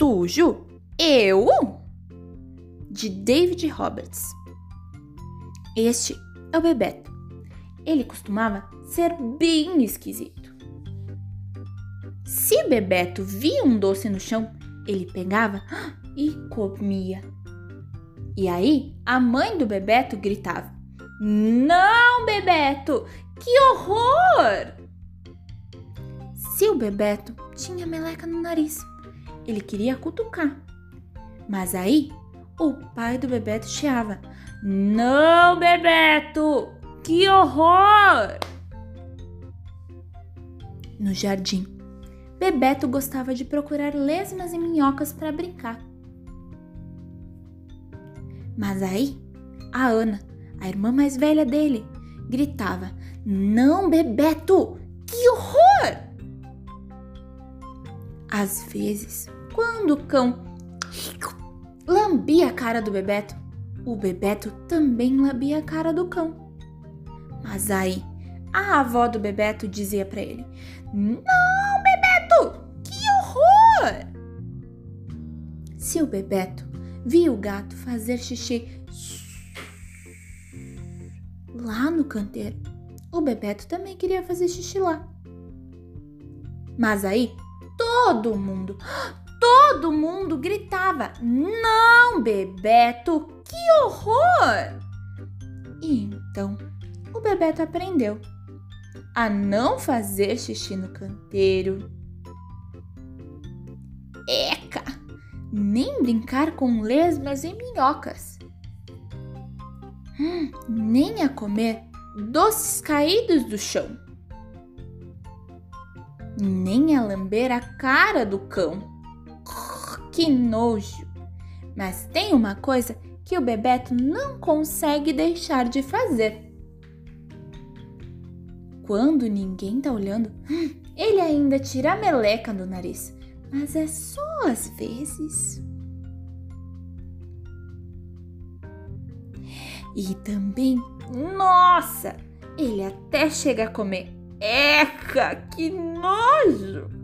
sujo? Eu? De David Roberts. Este é o Bebeto. Ele costumava ser bem esquisito. Se Bebeto via um doce no chão, ele pegava e comia. E aí, a mãe do Bebeto gritava: Não, Bebeto! Que horror! Se o Bebeto tinha meleca no nariz, ele queria cutucar. Mas aí, o pai do Bebeto chiava: Não, Bebeto! Que horror! No jardim, Bebeto gostava de procurar lesmas e minhocas para brincar. Mas aí, a Ana, a irmã mais velha dele, gritava: Não, Bebeto! Às vezes, quando o cão lambia a cara do Bebeto, o Bebeto também lambia a cara do cão. Mas aí, a avó do Bebeto dizia para ele: Não, Bebeto! Que horror! Se o Bebeto via o gato fazer xixi lá no canteiro, o Bebeto também queria fazer xixi lá. Mas aí, todo mundo, todo mundo gritava: Não, Bebeto, que horror! E então o Bebeto aprendeu a não fazer xixi no canteiro. Eca! Nem brincar com lesmas e minhocas. Hum, nem a comer doces caídos do chão. Nem a lamber a cara do cão. Que nojo! Mas tem uma coisa que o Bebeto não consegue deixar de fazer quando ninguém tá olhando, ele ainda tira a meleca do nariz, mas é só às vezes. E também, nossa, ele até chega a comer. Eca, que nojo!